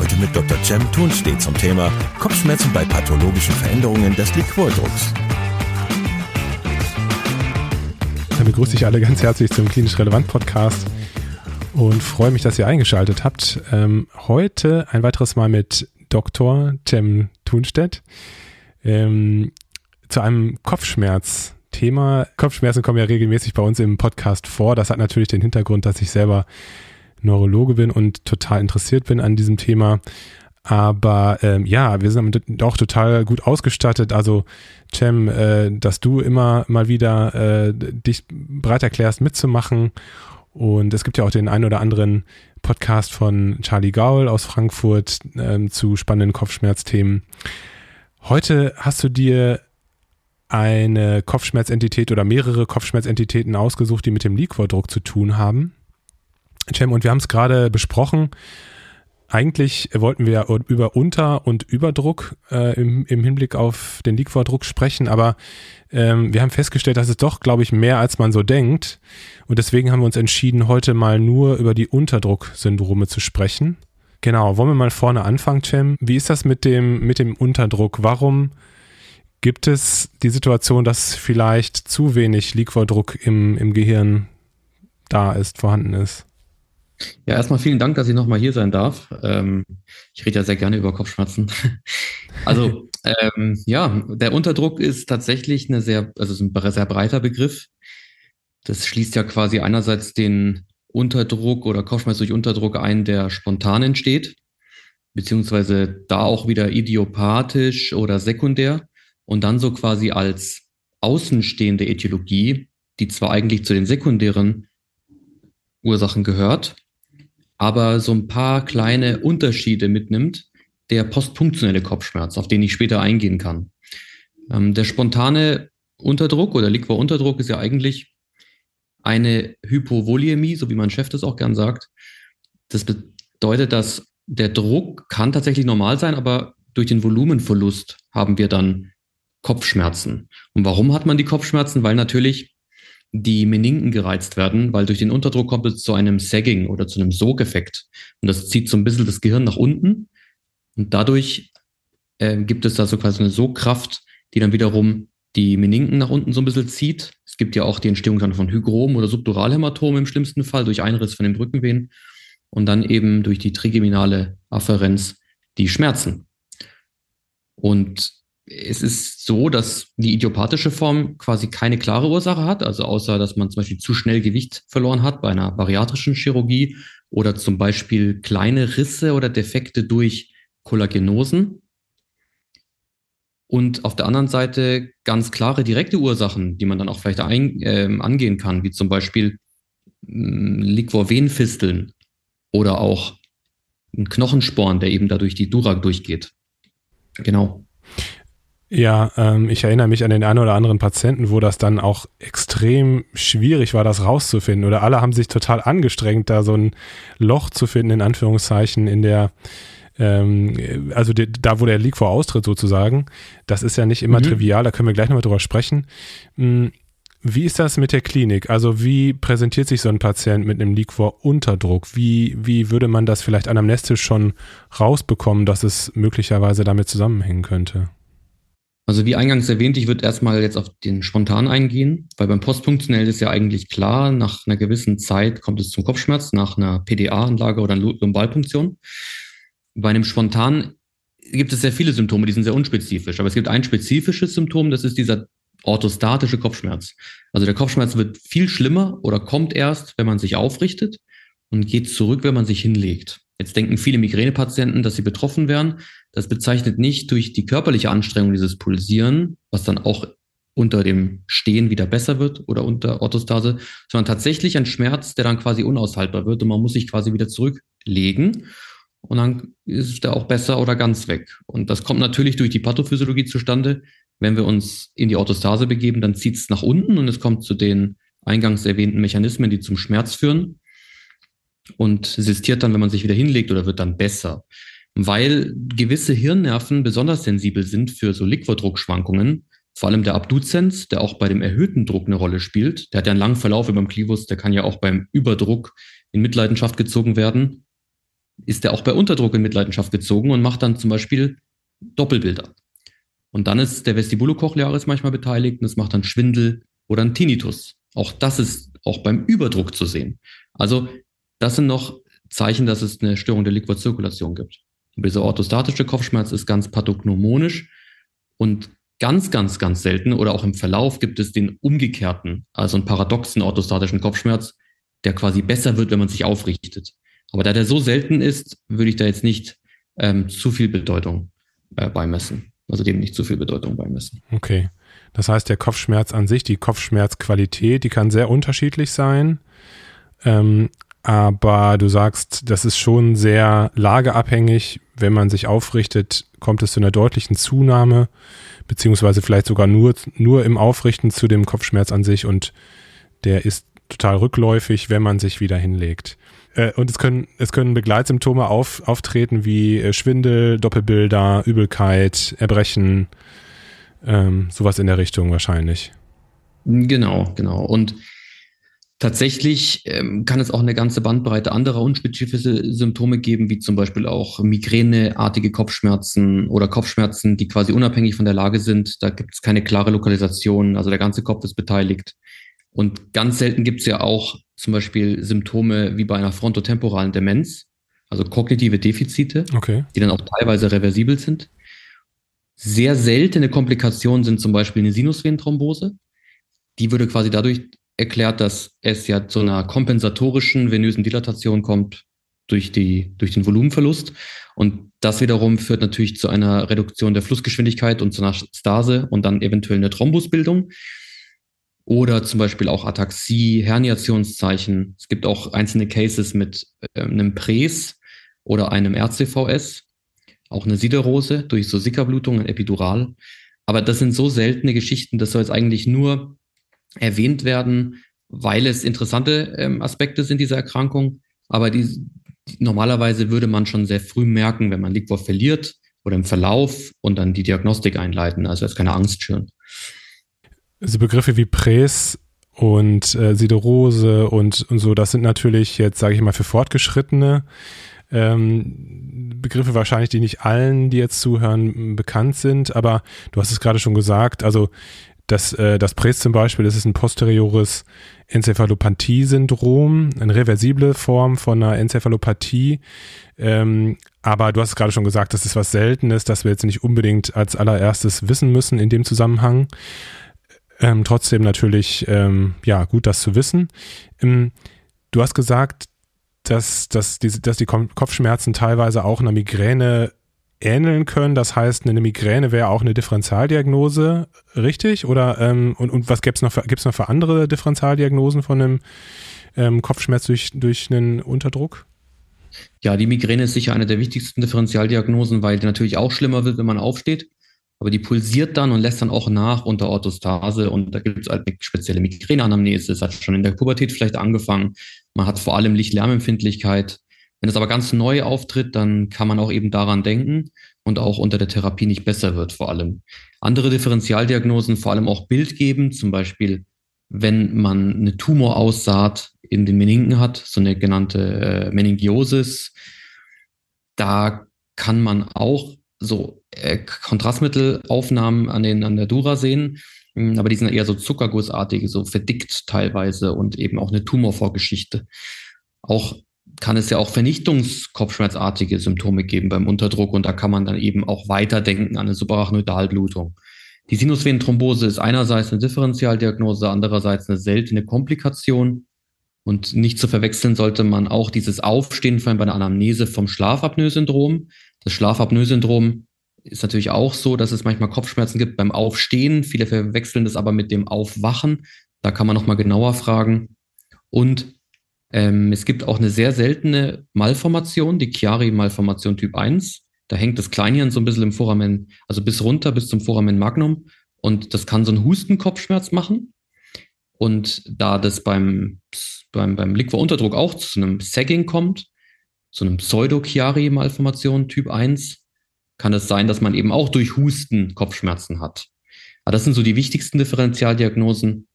Heute mit Dr. Cem Thunstedt zum Thema Kopfschmerzen bei pathologischen Veränderungen des Liquordrucks. Dann begrüße ich alle ganz herzlich zum Klinisch Relevant Podcast und freue mich, dass ihr eingeschaltet habt. Ähm, heute ein weiteres Mal mit Dr. Cem Thunstedt ähm, zu einem Kopfschmerz-Thema. Kopfschmerzen kommen ja regelmäßig bei uns im Podcast vor. Das hat natürlich den Hintergrund, dass ich selber Neurologe bin und total interessiert bin an diesem Thema. Aber ähm, ja, wir sind auch total gut ausgestattet. Also, Cem, äh, dass du immer mal wieder äh, dich bereit erklärst, mitzumachen. Und es gibt ja auch den ein oder anderen Podcast von Charlie Gaul aus Frankfurt äh, zu spannenden Kopfschmerzthemen. Heute hast du dir eine Kopfschmerzentität oder mehrere Kopfschmerzentitäten ausgesucht, die mit dem Liquordruck zu tun haben. Cem, und wir haben es gerade besprochen. Eigentlich wollten wir über Unter- und Überdruck äh, im, im, Hinblick auf den Liquordruck sprechen, aber ähm, wir haben festgestellt, dass es doch, glaube ich, mehr als man so denkt. Und deswegen haben wir uns entschieden, heute mal nur über die Unterdrucksyndrome zu sprechen. Genau, wollen wir mal vorne anfangen, Cem? Wie ist das mit dem, mit dem Unterdruck? Warum gibt es die Situation, dass vielleicht zu wenig Liquordruck im, im Gehirn da ist, vorhanden ist? Ja, erstmal vielen Dank, dass ich nochmal hier sein darf. Ähm, ich rede ja sehr gerne über Kopfschmerzen. also ähm, ja, der Unterdruck ist tatsächlich eine sehr, also ein sehr breiter Begriff. Das schließt ja quasi einerseits den Unterdruck oder Kopfschmerz durch Unterdruck ein, der spontan entsteht, beziehungsweise da auch wieder idiopathisch oder sekundär und dann so quasi als außenstehende Ätiologie, die zwar eigentlich zu den sekundären Ursachen gehört, aber so ein paar kleine Unterschiede mitnimmt, der postpunktionelle Kopfschmerz, auf den ich später eingehen kann. Ähm, der spontane Unterdruck oder Liquor-Unterdruck ist ja eigentlich eine Hypovoliämie, so wie mein Chef das auch gern sagt. Das bedeutet, dass der Druck kann tatsächlich normal sein, aber durch den Volumenverlust haben wir dann Kopfschmerzen. Und warum hat man die Kopfschmerzen? Weil natürlich die Meninken gereizt werden, weil durch den Unterdruck kommt es zu einem Sagging oder zu einem Sogeffekt. Und das zieht so ein bisschen das Gehirn nach unten. Und dadurch äh, gibt es da so quasi eine Sogkraft, die dann wiederum die Meninken nach unten so ein bisschen zieht. Es gibt ja auch die Entstehung dann von Hygrom oder Subduralhämatom im schlimmsten Fall durch Einriss von den Brückenvenen und dann eben durch die trigeminale Afferenz die Schmerzen. Und es ist so, dass die idiopathische Form quasi keine klare Ursache hat, also außer dass man zum Beispiel zu schnell Gewicht verloren hat bei einer bariatrischen Chirurgie oder zum Beispiel kleine Risse oder Defekte durch Kollagenosen. Und auf der anderen Seite ganz klare direkte Ursachen, die man dann auch vielleicht ein, äh, angehen kann, wie zum Beispiel äh, Liquorvenfisteln oder auch ein Knochensporn, der eben dadurch die Durak durchgeht. Genau. Ja, ähm, ich erinnere mich an den einen oder anderen Patienten, wo das dann auch extrem schwierig war, das rauszufinden. Oder alle haben sich total angestrengt, da so ein Loch zu finden, in Anführungszeichen, in der, ähm, also die, da, wo der Leak vor austritt sozusagen. Das ist ja nicht immer mhm. trivial, da können wir gleich nochmal drüber sprechen. Hm, wie ist das mit der Klinik? Also wie präsentiert sich so ein Patient mit einem Leak vor Unterdruck? Wie, wie würde man das vielleicht anamnestisch schon rausbekommen, dass es möglicherweise damit zusammenhängen könnte? Also wie eingangs erwähnt, ich würde erstmal jetzt auf den Spontan eingehen, weil beim Postfunktionell ist ja eigentlich klar, nach einer gewissen Zeit kommt es zum Kopfschmerz, nach einer PDA-Anlage oder einer Lumbalpunktion. Bei einem Spontan gibt es sehr viele Symptome, die sind sehr unspezifisch, aber es gibt ein spezifisches Symptom, das ist dieser orthostatische Kopfschmerz. Also der Kopfschmerz wird viel schlimmer oder kommt erst, wenn man sich aufrichtet und geht zurück, wenn man sich hinlegt. Jetzt denken viele Migränepatienten, dass sie betroffen wären, das bezeichnet nicht durch die körperliche Anstrengung dieses Pulsieren, was dann auch unter dem Stehen wieder besser wird oder unter Orthostase, sondern tatsächlich ein Schmerz, der dann quasi unaushaltbar wird und man muss sich quasi wieder zurücklegen. und dann ist der auch besser oder ganz weg. Und das kommt natürlich durch die Pathophysiologie zustande. Wenn wir uns in die Orthostase begeben, dann zieht es nach unten und es kommt zu den eingangs erwähnten Mechanismen, die zum Schmerz führen und sistiert dann, wenn man sich wieder hinlegt oder wird dann besser. Weil gewisse Hirnnerven besonders sensibel sind für so Liquordruckschwankungen, vor allem der Abduzens, der auch bei dem erhöhten Druck eine Rolle spielt. Der hat ja einen langen Verlauf über dem Klivus, der kann ja auch beim Überdruck in Mitleidenschaft gezogen werden. Ist der auch bei Unterdruck in Mitleidenschaft gezogen und macht dann zum Beispiel Doppelbilder. Und dann ist der Vestibulocochlearis manchmal beteiligt und es macht dann Schwindel oder ein Tinnitus. Auch das ist auch beim Überdruck zu sehen. Also das sind noch Zeichen, dass es eine Störung der Liquorzirkulation gibt. Und dieser orthostatische Kopfschmerz ist ganz pathognomonisch und ganz, ganz, ganz selten oder auch im Verlauf gibt es den umgekehrten, also einen paradoxen orthostatischen Kopfschmerz, der quasi besser wird, wenn man sich aufrichtet. Aber da der so selten ist, würde ich da jetzt nicht ähm, zu viel Bedeutung äh, beimessen. Also dem nicht zu viel Bedeutung beimessen. Okay. Das heißt, der Kopfschmerz an sich, die Kopfschmerzqualität, die kann sehr unterschiedlich sein. Ähm, aber du sagst, das ist schon sehr lageabhängig. Wenn man sich aufrichtet, kommt es zu einer deutlichen Zunahme, beziehungsweise vielleicht sogar nur, nur im Aufrichten zu dem Kopfschmerz an sich und der ist total rückläufig, wenn man sich wieder hinlegt. Äh, und es können, es können Begleitsymptome auf, auftreten wie äh, Schwindel, Doppelbilder, Übelkeit, Erbrechen, ähm, sowas in der Richtung wahrscheinlich. Genau, genau. Und tatsächlich ähm, kann es auch eine ganze Bandbreite anderer unspezifische Symptome geben, wie zum Beispiel auch migräneartige Kopfschmerzen oder Kopfschmerzen, die quasi unabhängig von der Lage sind. Da gibt es keine klare Lokalisation, also der ganze Kopf ist beteiligt. Und ganz selten gibt es ja auch zum Beispiel Symptome wie bei einer frontotemporalen Demenz, also kognitive Defizite, okay. die dann auch teilweise reversibel sind. Sehr seltene Komplikationen sind zum Beispiel eine Sinusvenenthrombose. Die würde quasi dadurch erklärt, dass es ja zu einer kompensatorischen venösen Dilatation kommt durch, die, durch den Volumenverlust. Und das wiederum führt natürlich zu einer Reduktion der Flussgeschwindigkeit und zu einer Stase und dann eventuell eine Thrombusbildung. Oder zum Beispiel auch Ataxie, Herniationszeichen. Es gibt auch einzelne Cases mit äh, einem Präs oder einem RCVS auch eine Siderose durch so Sickerblutung, ein Epidural. Aber das sind so seltene Geschichten, das soll jetzt eigentlich nur erwähnt werden, weil es interessante ähm, Aspekte sind dieser Erkrankung. Aber die, normalerweise würde man schon sehr früh merken, wenn man Liquor verliert oder im Verlauf und dann die Diagnostik einleiten. Also jetzt keine Angst schüren. Also Begriffe wie Präs und äh, Siderose und, und so, das sind natürlich jetzt, sage ich mal, für Fortgeschrittene ähm, Begriffe wahrscheinlich, die nicht allen, die jetzt zuhören, bekannt sind, aber du hast es gerade schon gesagt, also das, äh, das Präs zum Beispiel, das ist ein posteriores Enzephalopathie-Syndrom, eine reversible Form von einer Enzephalopathie. Ähm, aber du hast es gerade schon gesagt, das ist was Seltenes, das wir jetzt nicht unbedingt als allererstes wissen müssen in dem Zusammenhang. Ähm, trotzdem natürlich, ähm, ja, gut, das zu wissen. Ähm, du hast gesagt, dass, dass, die, dass die Kopfschmerzen teilweise auch einer Migräne ähneln können. Das heißt, eine Migräne wäre auch eine Differentialdiagnose, richtig? Oder ähm, und, und was gibt's noch für, gibt's noch für andere Differentialdiagnosen von einem ähm, Kopfschmerz durch, durch einen Unterdruck? Ja, die Migräne ist sicher eine der wichtigsten Differentialdiagnosen, weil die natürlich auch schlimmer wird, wenn man aufsteht. Aber die pulsiert dann und lässt dann auch nach unter Orthostase. Und da gibt es halt eine spezielle Migräneanamnese. Es hat schon in der Pubertät vielleicht angefangen. Man hat vor allem Licht-Lärmempfindlichkeit. Wenn es aber ganz neu auftritt, dann kann man auch eben daran denken und auch unter der Therapie nicht besser wird vor allem. Andere Differentialdiagnosen vor allem auch Bild geben, zum Beispiel wenn man eine Tumoraussaat in den Meninken hat, so eine genannte äh, Meningiosis, da kann man auch so äh, Kontrastmittelaufnahmen an, den, an der Dura sehen, hm, aber die sind eher so zuckergussartige, so verdickt teilweise und eben auch eine Tumorvorgeschichte. Auch kann es ja auch vernichtungskopfschmerzartige Symptome geben beim Unterdruck und da kann man dann eben auch weiterdenken an eine Subarachnoidalblutung. Die Sinusvenenthrombose ist einerseits eine Differentialdiagnose, andererseits eine seltene Komplikation. Und nicht zu verwechseln sollte man auch dieses Aufstehen bei einer Anamnese vom Schlafapnoe-Syndrom. Das Schlafapnoe-Syndrom ist natürlich auch so, dass es manchmal Kopfschmerzen gibt beim Aufstehen. Viele verwechseln das aber mit dem Aufwachen. Da kann man nochmal genauer fragen. Und Ähm, es gibt auch eine sehr seltene Malformation, die Chiari-Malformation Typ 1. Da hängt das Kleinhirn so ein bisschen im Foramen, also bis runter, bis zum Foramen Magnum. Und das kann so einen Hustenkopfschmerz machen. Und da das beim, beim, beim Liquorunterdruck auch zu einem Sagging kommt, zu einem Pseudo-Chiari-Malformation Typ 1, kann es sein, dass man eben auch durch Husten Kopfschmerzen hat. Aber das sind so die wichtigsten Differentialdiagnosen,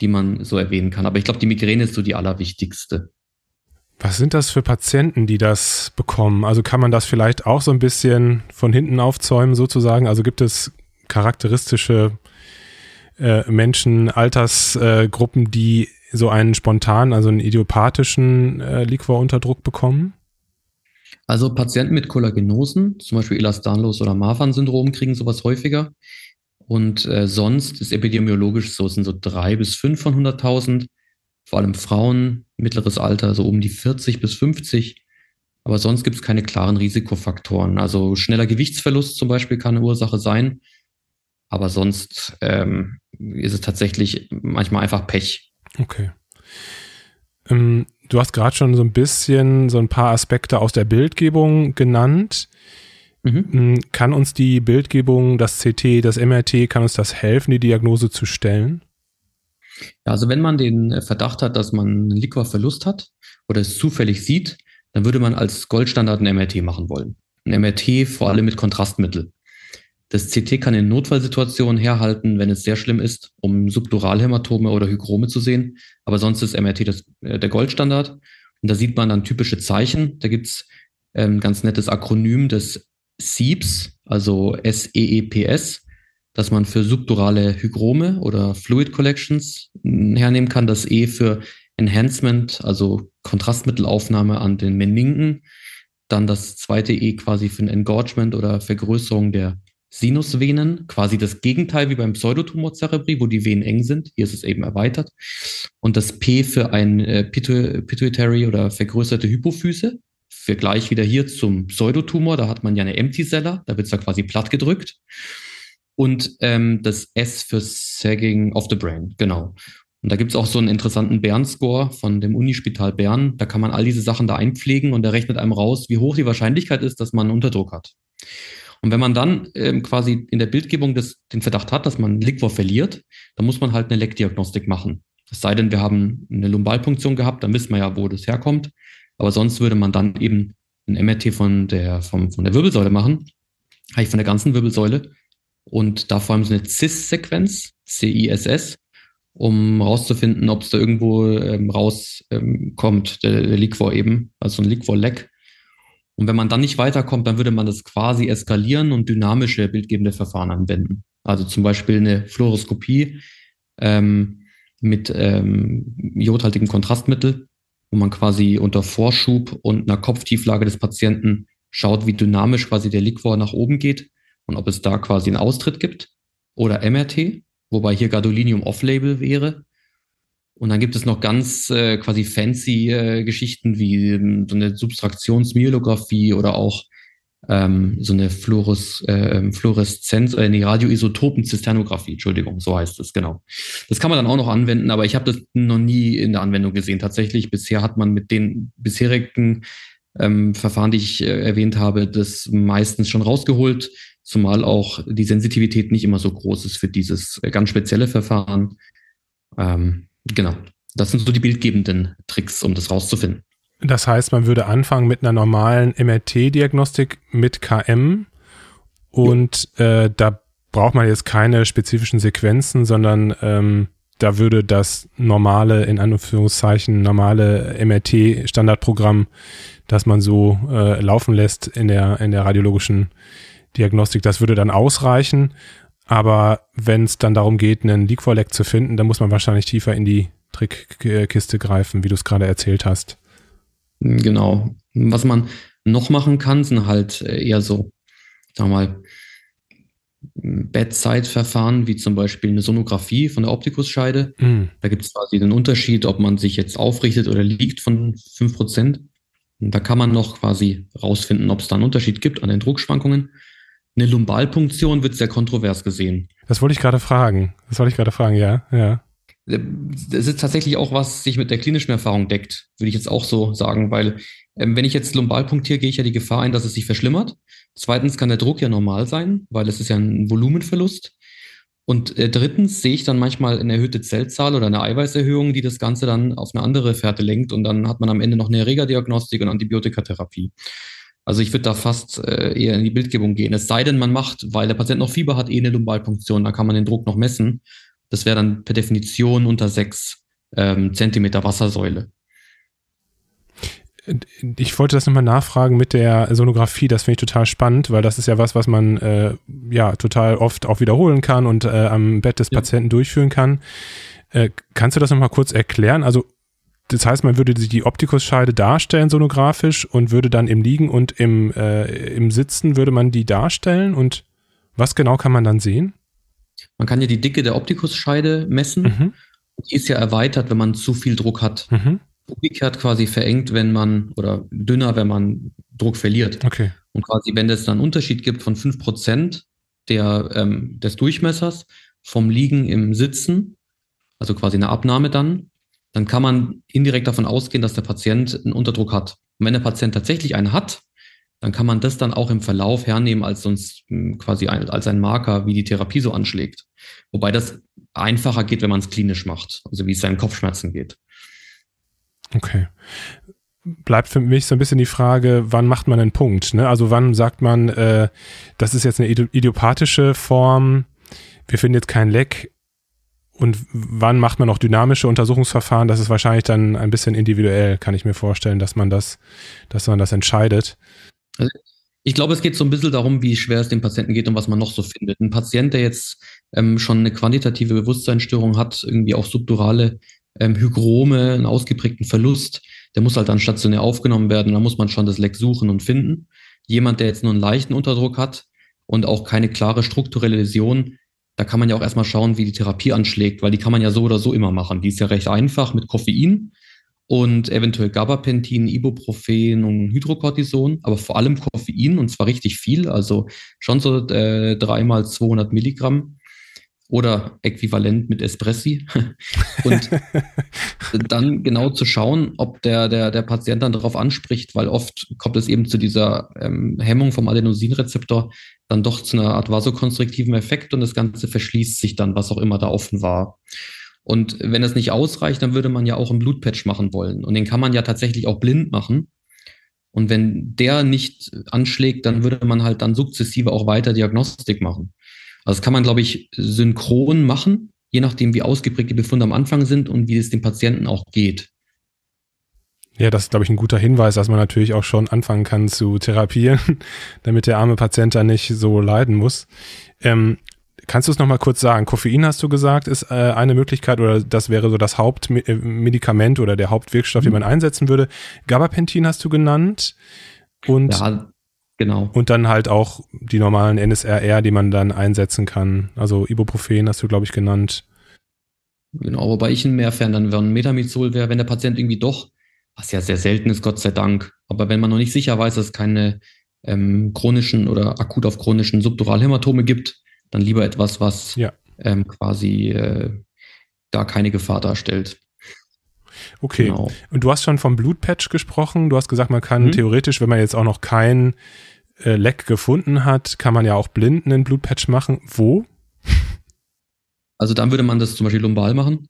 die man so erwähnen kann. Aber ich glaube, die Migräne ist so die allerwichtigste. Was sind das für Patienten, die das bekommen? Also kann man das vielleicht auch so ein bisschen von hinten aufzäumen sozusagen? Also gibt es charakteristische äh, Menschen, Altersgruppen, äh, die so einen spontanen, also einen idiopathischen äh, Liquorunterdruck bekommen? Also Patienten mit Kollagenosen, zum Beispiel Ehlers-Danlos oder Marfan-Syndrom, kriegen sowas häufiger. Und äh, sonst ist epidemiologisch so, sind so drei bis fünf von 100.000, vor allem Frauen, mittleres Alter, so um die 40 bis 50. Aber sonst gibt es keine klaren Risikofaktoren. Also schneller Gewichtsverlust zum Beispiel kann eine Ursache sein. Aber sonst ähm, ist es tatsächlich manchmal einfach Pech. Okay. Ähm, du hast gerade schon so ein bisschen so ein paar Aspekte aus der Bildgebung genannt. Mhm. Mm, kann uns die Bildgebung, das CT, das MRT, kann uns das helfen, die Diagnose zu stellen? Ja, also wenn man den Verdacht hat, dass man einen Liquorverlust hat oder es zufällig sieht, dann würde man als Goldstandard ein MRT machen wollen. Ein MRT vor allem mit Kontrastmittel. Das CT kann in Notfallsituationen herhalten, wenn es sehr schlimm ist, um Subduralhämatome oder Hygrome zu sehen. Aber sonst ist MRT das, äh, der Goldstandard. Und da sieht man dann typische Zeichen. Da gibt's ähm, ganz nettes Akronym, das SEEPS, also S-E-E-P-S, dass man für subdurale Hygrome oder Fluid Collections hernehmen kann. Das E für Enhancement, also Kontrastmittelaufnahme an den Meninken. Dann das zweite E quasi für ein Engorgement oder Vergrößerung der Sinusvenen, quasi das Gegenteil wie beim Pseudotumor cerebri, wo die Venen eng sind. Hier ist es eben erweitert. Und das P für ein äh, Pituitary oder vergrößerte Hypophyse, Vergleich wieder hier zum Pseudotumor, da hat man ja eine Empty Cella, da wird es ja quasi platt gedrückt. Und ähm, das S für Sagging of the Brain, genau. Und da gibt es auch so einen interessanten Bern-Score von dem Unispital Bern. Da kann man all diese Sachen da einpflegen und der rechnet einem raus, wie hoch die Wahrscheinlichkeit ist, dass man Unterdruck hat. Und wenn man dann ähm, quasi in der Bildgebung des, den Verdacht hat, dass man Liquor verliert, dann muss man halt eine Leckdiagnostik machen. Es sei denn, wir haben eine Lumbalpunktion gehabt, dann wissen wir ja, wo das herkommt. Aber sonst würde man dann eben ein MRT von der, vom, von der Wirbelsäule machen, eigentlich von der ganzen Wirbelsäule. Und da vor allem so eine CIS-Sequenz, C-I-S-S, um rauszufinden, ob es da irgendwo ähm, rauskommt, ähm, der, der Liquor eben, also ein Liquor-Leck. Und wenn man dann nicht weiterkommt, dann würde man das quasi eskalieren und dynamische bildgebende Verfahren anwenden. Also zum Beispiel eine Fluoroskopie ähm, mit ähm, jodhaltigem Kontrastmittel wo man quasi unter Vorschub und einer Kopftieflage des Patienten schaut, wie dynamisch quasi der Liquor nach oben geht und ob es da quasi einen Austritt gibt. Oder MRT, wobei hier Gadolinium off-label wäre. Und dann gibt es noch ganz äh, quasi fancy äh, Geschichten wie ähm, so eine Subtraktionsmyelographie oder auch ähm, so eine Fluores, äh, Fluoreszenz, äh, nee, Radioisotopen-Zisternographie, Entschuldigung, so heißt es, genau. Das kann man dann auch noch anwenden, aber ich habe das noch nie in der Anwendung gesehen. Tatsächlich, bisher hat man mit den bisherigen ähm, Verfahren, die ich äh, erwähnt habe, das meistens schon rausgeholt, zumal auch die Sensitivität nicht immer so groß ist für dieses äh, ganz spezielle Verfahren. Ähm, genau. Das sind so die bildgebenden Tricks, um das rauszufinden. Das heißt, man würde anfangen mit einer normalen MRT-Diagnostik mit KM und äh, da braucht man jetzt keine spezifischen Sequenzen, sondern ähm, da würde das normale, in Anführungszeichen, normale MRT-Standardprogramm, das man so äh, laufen lässt in der, in der radiologischen Diagnostik, das würde dann ausreichen. Aber wenn es dann darum geht, einen Leak-Leck zu finden, dann muss man wahrscheinlich tiefer in die Trickkiste greifen, wie du es gerade erzählt hast. Genau. Was man noch machen kann, sind halt äh, eher so, sagen wir mal, Bedside-Verfahren, wie zum Beispiel eine Sonographie von der Optikusscheide. Mhm. Da gibt es quasi den Unterschied, ob man sich jetzt aufrichtet oder liegt von 5%. Und da kann man noch quasi rausfinden, ob es da einen Unterschied gibt an den Druckschwankungen. Eine Lumbalpunktion wird sehr kontrovers gesehen. Das wollte ich gerade fragen. Das wollte ich gerade fragen, ja, ja. Das ist tatsächlich auch, was sich mit der klinischen Erfahrung deckt, würde ich jetzt auch so sagen, weil ähm, wenn ich jetzt lumbal punktiere, gehe ich ja die Gefahr ein, dass es sich verschlimmert. Zweitens kann der Druck ja normal sein, weil es ist ja ein Volumenverlust. Und äh, drittens sehe ich dann manchmal eine erhöhte Zellzahl oder eine Eiweißerhöhung, die das Ganze dann auf eine andere Fährte lenkt und dann hat man am Ende noch eine Erregerdiagnostik und Antibiotikatherapie. Also ich würde da fast äh, eher in die Bildgebung gehen. Es sei denn, man macht, weil der Patient noch Fieber hat, eh eine Lumbalpunktion, da kann man den Druck noch messen. Das wäre dann per Definition unter sechs ähm, Zentimeter Wassersäule. Ich wollte das nochmal nachfragen mit der Sonographie. Das finde ich total spannend, weil das ist ja was, was man äh, ja total oft auch wiederholen kann und äh, am Bett des ja. Patienten durchführen kann. Äh, kannst du das nochmal kurz erklären? Also das heißt, man würde die Optikusscheide darstellen sonografisch und würde dann im Liegen und im, äh, im Sitzen würde man die darstellen und was genau kann man dann sehen? Man kann ja die Dicke der Optikusscheide messen. Mhm. Die ist ja erweitert, wenn man zu viel Druck hat. Mhm. Umgekehrt quasi verengt, wenn man, oder dünner, wenn man Druck verliert. Okay. Und quasi, wenn es dann einen Unterschied gibt von 5% der, ähm, des Durchmessers vom Liegen im Sitzen, also quasi eine Abnahme dann, dann kann man indirekt davon ausgehen, dass der Patient einen Unterdruck hat. Und wenn der Patient tatsächlich einen hat, dann kann man das dann auch im Verlauf hernehmen als sonst hm, quasi ein, als ein Marker, wie die Therapie so anschlägt. Wobei das einfacher geht, wenn man es klinisch macht, also wie es seinen Kopfschmerzen geht. Okay. Bleibt für mich so ein bisschen die Frage, wann macht man einen Punkt? Ne? Also wann sagt man, äh, das ist jetzt eine idiopathische Form, wir finden jetzt kein Leck, und wann macht man auch dynamische Untersuchungsverfahren? Das ist wahrscheinlich dann ein bisschen individuell, kann ich mir vorstellen, dass man das, dass man das entscheidet. Also ich glaube, es geht so ein bisschen darum, wie schwer es dem Patienten geht und was man noch so findet. Ein Patient, der jetzt ähm, schon eine quantitative Bewusstseinsstörung hat, irgendwie auch subdurale ähm, Hygrome, einen ausgeprägten Verlust, der muss halt dann stationär aufgenommen werden. Da muss man schon das Leck suchen und finden. Jemand, der jetzt nur einen leichten Unterdruck hat und auch keine klare strukturelle Läsion, da kann man ja auch erstmal schauen, wie die Therapie anschlägt, weil die kann man ja so oder so immer machen. Die ist ja recht einfach mit Koffein und eventuell Gabapentin, Ibuprofen und Hydrocortison, aber vor allem Koffein und zwar richtig viel, also schon so äh, dreimal 200 Milligramm oder äquivalent mit Espressi und dann genau zu schauen, ob der, der, der Patient dann darauf anspricht, weil oft kommt es eben zu dieser ähm, Hemmung vom Adenosinrezeptor dann doch zu einer Art vasokonstriktiven Effekt und das Ganze verschließt sich dann, was auch immer da offen war. Und wenn es nicht ausreicht, dann würde man ja auch einen Blutpatch machen wollen. Und den kann man ja tatsächlich auch blind machen. Und wenn der nicht anschlägt, dann würde man halt dann sukzessive auch weiter Diagnostik machen. Also das kann man, glaube ich, synchron machen, je nachdem, wie ausgeprägt die Befunde am Anfang sind und wie es dem Patienten auch geht. Ja, das ist, glaube ich, ein guter Hinweis, dass man natürlich auch schon anfangen kann zu therapieren, damit der arme Patient da nicht so leiden muss. Ähm, Kannst du es nochmal kurz sagen? Koffein hast du gesagt, ist äh, eine Möglichkeit oder das wäre so das Hauptmedikament oder der Hauptwirkstoff, mhm. den man einsetzen würde. Gabapentin hast du genannt. Und, ja, genau. Und dann halt auch die normalen NSRR, die man dann einsetzen kann. Also Ibuprofen hast du, glaube ich, genannt. Genau, wobei ich ein Mehrfern dann wäre ein Metamizol wäre, wenn der Patient irgendwie doch, was ja sehr selten ist, Gott sei Dank, aber wenn man noch nicht sicher weiß, dass es keine ähm, chronischen oder akut auf chronischen Subduralhämatome gibt, dann lieber etwas, was ja. ähm, quasi äh, da keine Gefahr darstellt. Okay. Genau. Und du hast schon vom Blutpatch gesprochen. Du hast gesagt, man kann mhm. theoretisch, wenn man jetzt auch noch kein äh, Leck gefunden hat, kann man ja auch blind einen Blutpatch machen. Wo? Also dann würde man das zum Beispiel lumbal machen.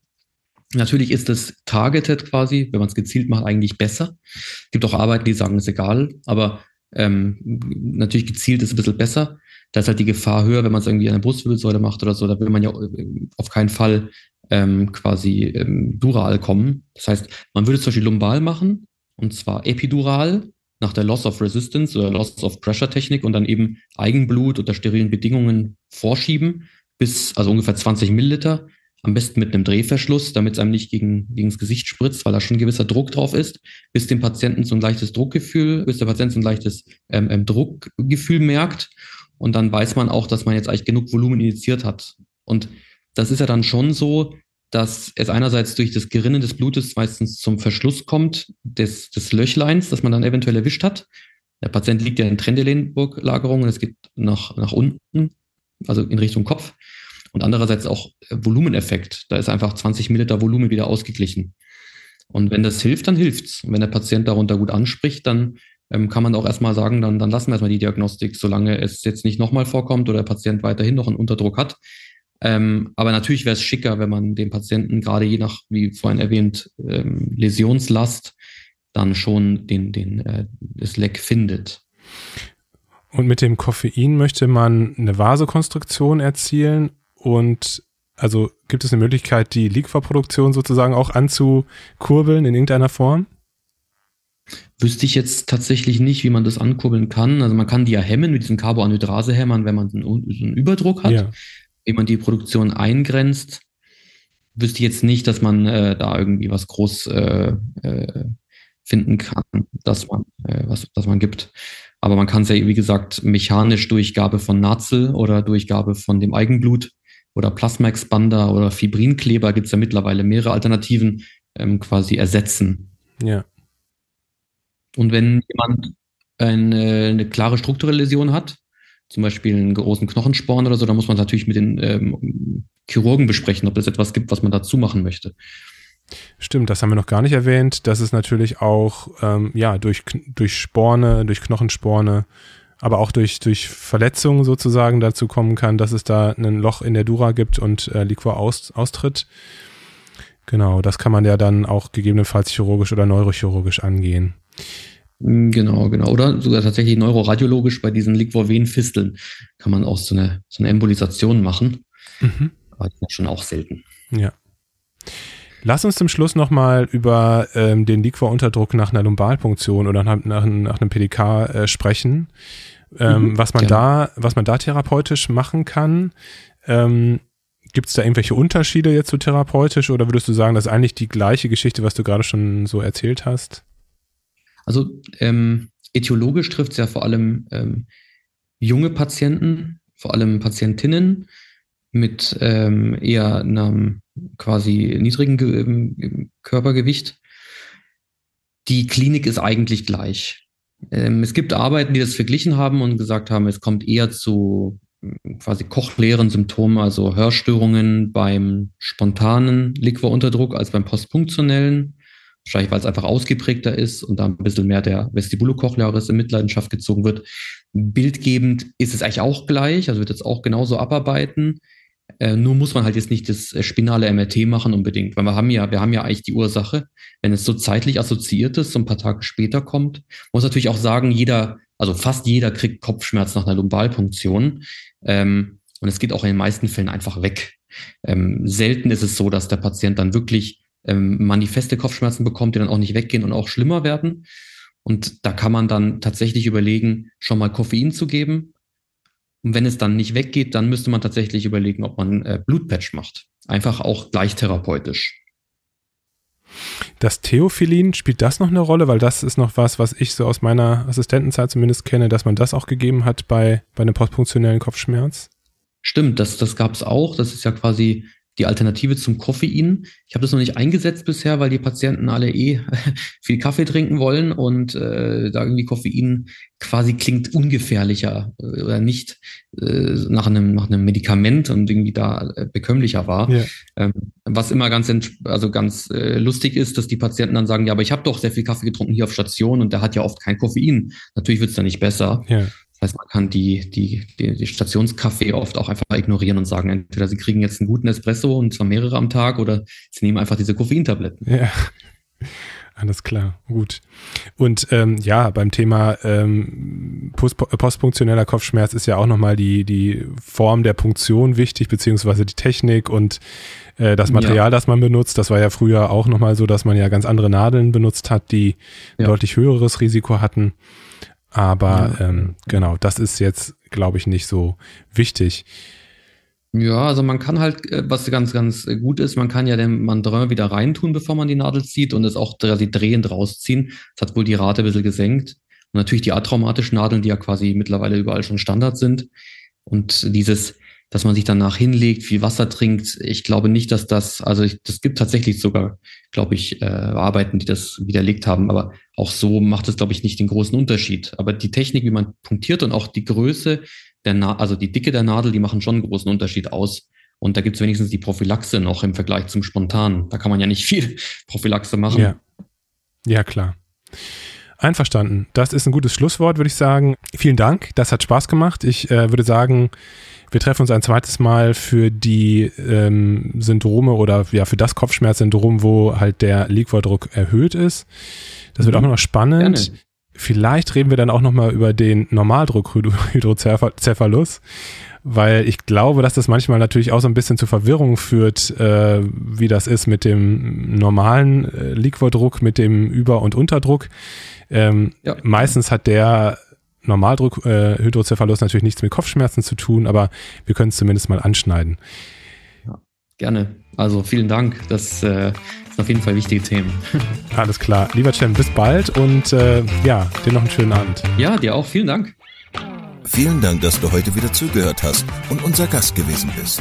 Natürlich ist es targeted quasi, wenn man es gezielt macht, eigentlich besser. Es gibt auch Arbeiten, die sagen, es ist egal, aber ähm, natürlich gezielt ist ein bisschen besser da ist halt die Gefahr höher, wenn man es irgendwie an der Brustwirbelsäule macht oder so, da will man ja äh, auf keinen Fall ähm, quasi ähm, dural kommen. Das heißt, man würde zum Beispiel lumbal machen, und zwar epidural nach der Loss of Resistance oder Loss of Pressure Technik und dann eben Eigenblut unter sterilen Bedingungen vorschieben bis, also ungefähr 20 Milliliter, am besten mit einem Drehverschluss, damit es einem nicht gegen, gegen das Gesicht spritzt, weil da schon ein gewisser Druck drauf ist, bis dem Patienten so ein leichtes Druckgefühl, bis der Patient so ein leichtes ähm, ähm Druckgefühl merkt und dann weiß man auch, dass man jetzt eigentlich genug Volumen injiziert hat. Und das ist ja dann schon so, dass es einerseits durch das Gerinnen des Blutes meistens zum Verschluss kommt des, des Löchleins, das man dann eventuell erwischt hat. Der Patient liegt ja in Trendelenburg-Lagerung und es geht nach, nach unten, also in Richtung Kopf. und andererseits auch Volumeneffekt. Da ist einfach 20 Milliliter Volumen wieder ausgeglichen. Und wenn das hilft, dann hilft's. Und wenn der Patient darunter gut anspricht, dann ähm, kann man auch erstmal sagen, dann, dann lassen wir erstmal die Diagnostik, solange es jetzt nicht nochmal vorkommt oder der Patient weiterhin noch einen Unterdruck hat. Ähm, aber natürlich wäre es schicker, wenn man dem Patienten gerade je nach, wie vorhin erwähnt, ähm, Läsionslast dann schon den, den, äh, das Leck findet. Und mit dem Koffein möchte man eine Vasokonstruktion erzielen und also gibt es eine Möglichkeit, die Liquorproduktion sozusagen auch anzukurbeln in irgendeiner Form? Wüsste ich jetzt tatsächlich nicht, wie man das ankurbeln kann. Also man kann die ja hemmen mit diesen Carboanhydrase hämmern, wenn man einen, einen Überdruck hat. Ja. Wie man die Produktion eingrenzt, wüsste ich jetzt nicht, dass man äh, da irgendwie was groß äh, äh, finden kann, dass man, äh, was, dass man gibt. Aber man kann es ja, wie gesagt, mechanisch durch Gabe von Nazel oder durch Gabe von dem Eigenblut oder Plasma-Expander oder Fibrinkleber gibt es ja mittlerweile mehrere Alternativen ähm, quasi ersetzen. Ja. Und wenn jemand eine, eine, klare strukturelle Läsion hat, zum Beispiel einen großen Knochensporn oder so, dann muss man natürlich mit den ähm, Chirurgen besprechen, ob es etwas gibt, was man dazu machen möchte. Stimmt, das haben wir noch gar nicht erwähnt, dass es natürlich auch ähm, ja, durch, durch Sporne, durch Knochensporne, aber auch durch, durch Verletzungen sozusagen dazu kommen kann, dass es da ein Loch in der Dura gibt und äh, Liquor aus, austritt. Genau, das kann man ja dann auch gegebenenfalls chirurgisch oder neurochirurgisch angehen. Genau, genau. Oder sogar tatsächlich neuroradiologisch bei diesen Liquor-Venen-Fisteln kann man auch so eine, so eine Embolisation machen. Mhm. Aber das ist schon auch selten. Ja. Lass uns zum Schluss nochmal über ähm, den Liquor-Unterdruck nach einer Lumbalpunktion oder nach, nach, nach einem PDK äh, sprechen. Ähm, mhm, was man da, was man da therapeutisch machen kann. Ähm, Gibt es da irgendwelche Unterschiede jetzt so therapeutisch oder würdest du sagen, das ist eigentlich die gleiche Geschichte, was du gerade schon so erzählt hast? Also ähm, etiologisch trifft es ja vor allem ähm, junge Patienten, vor allem Patientinnen mit ähm, eher einem quasi niedrigen Ge ähm, Körpergewicht. Die Klinik ist eigentlich gleich. Ähm, es gibt Arbeiten, die das verglichen haben und gesagt haben, es kommt eher zu ähm, quasi kochleeren Symptomen, also Hörstörungen beim spontanen Liquorunterdruck als beim postpunktionellen. Wahrscheinlich, weil es einfach ausgeprägter ist und da ein bisschen mehr der Vestibulocochlearis in Mitleidenschaft gezogen wird. Bildgebend ist es eigentlich auch gleich, also wird es auch genauso abarbeiten. Äh, nur muss man halt jetzt nicht das äh, spinale MRT machen unbedingt, weil wir haben ja, wir haben ja eigentlich die Ursache. Wenn es so zeitlich assoziiert ist, so ein paar Tage später kommt, muss natürlich auch sagen, jeder, also fast jeder kriegt Kopfschmerz nach einer Lumbalpunktion. Ähm, und es geht auch in den meisten Fällen einfach weg. Ähm, selten ist es so, dass der Patient dann wirklich ähm, manifeste Kopfschmerzen bekommt, die dann auch nicht weggehen und auch schlimmer werden. Und da kann man dann tatsächlich überlegen, schon mal Koffein zu geben, und wenn es dann nicht weggeht, dann müsste man tatsächlich überlegen, ob man äh, Blutpatch macht. Einfach auch gleich therapeutisch. Das Theophilin, spielt das noch eine Rolle? Weil das ist noch was, was ich so aus meiner Assistentenzeit zumindest kenne, dass man das auch gegeben hat bei, bei einem postpunktionellen Kopfschmerz. Stimmt, das, das gab es auch. Das ist ja quasi die Alternative zum Koffein. Ich habe das noch nicht eingesetzt bisher, weil die Patienten alle eh viel Kaffee trinken wollen und äh, da irgendwie Koffein quasi klingt ungefährlicher äh, oder nicht äh, nach, einem, nach einem Medikament und irgendwie da äh, bekömmlicher war. Ja. Ähm, was immer ganz, also ganz äh, lustig ist, dass die Patienten dann sagen, ja, aber ich habe doch sehr viel Kaffee getrunken hier auf Station und der hat ja oft kein Koffein. Natürlich wird es dann nicht besser. Ja. Das heißt, man kann die, die, die, die Stationskaffee oft auch einfach ignorieren und sagen, entweder sie kriegen jetzt einen guten Espresso und zwar mehrere am Tag oder sie nehmen einfach diese Koffeintabletten. Ja. Alles klar, gut. Und ähm, ja, beim Thema ähm, post postpunktioneller Kopfschmerz ist ja auch nochmal die, die Form der Punktion wichtig, beziehungsweise die Technik und äh, das Material, ja. das man benutzt. Das war ja früher auch nochmal so, dass man ja ganz andere Nadeln benutzt hat, die ja. deutlich höheres Risiko hatten. Aber ja. ähm, genau, das ist jetzt, glaube ich, nicht so wichtig. Ja, also man kann halt, äh, was ganz, ganz gut ist, man kann ja den Mandrin wieder reintun, bevor man die Nadel zieht und es auch quasi drehend rausziehen. Das hat wohl die Rate ein bisschen gesenkt. Und natürlich die atraumatischen Nadeln, die ja quasi mittlerweile überall schon Standard sind. Und dieses, dass man sich danach hinlegt, viel Wasser trinkt. Ich glaube nicht, dass das, also ich, das gibt tatsächlich sogar, glaube ich, äh, Arbeiten, die das widerlegt haben, aber auch so macht es, glaube ich, nicht den großen Unterschied. Aber die Technik, wie man punktiert und auch die Größe der Na also die Dicke der Nadel, die machen schon einen großen Unterschied aus, Und da gibt es wenigstens die Prophylaxe noch im Vergleich zum Spontan. Da kann man ja nicht viel Prophylaxe machen. Ja, ja klar. Einverstanden. Das ist ein gutes Schlusswort, würde ich sagen. Vielen Dank. Das hat Spaß gemacht. Ich äh, würde sagen, wir treffen uns ein zweites Mal für die ähm, Syndrome oder ja für das Kopfschmerzsyndrom, wo halt der Liquordruck erhöht ist. Das wird mhm. auch noch spannend. Gerne. Vielleicht reden wir dann auch noch mal über den Normaldruck-Hydrocephalus, weil ich glaube, dass das manchmal natürlich auch so ein bisschen zu Verwirrung führt, äh, wie das ist mit dem normalen äh, Liquordruck, mit dem Über- und Unterdruck. Ähm, ja. Meistens hat der Normaldruck äh, Hydrocephalus natürlich nichts mit Kopfschmerzen zu tun, aber wir können es zumindest mal anschneiden. Ja, gerne. Also vielen Dank. Das äh, sind auf jeden Fall wichtige Themen. Alles klar. Lieber Cem, bis bald und äh, ja, dir noch einen schönen Abend. Ja, dir auch. Vielen Dank. Vielen Dank, dass du heute wieder zugehört hast und unser Gast gewesen bist.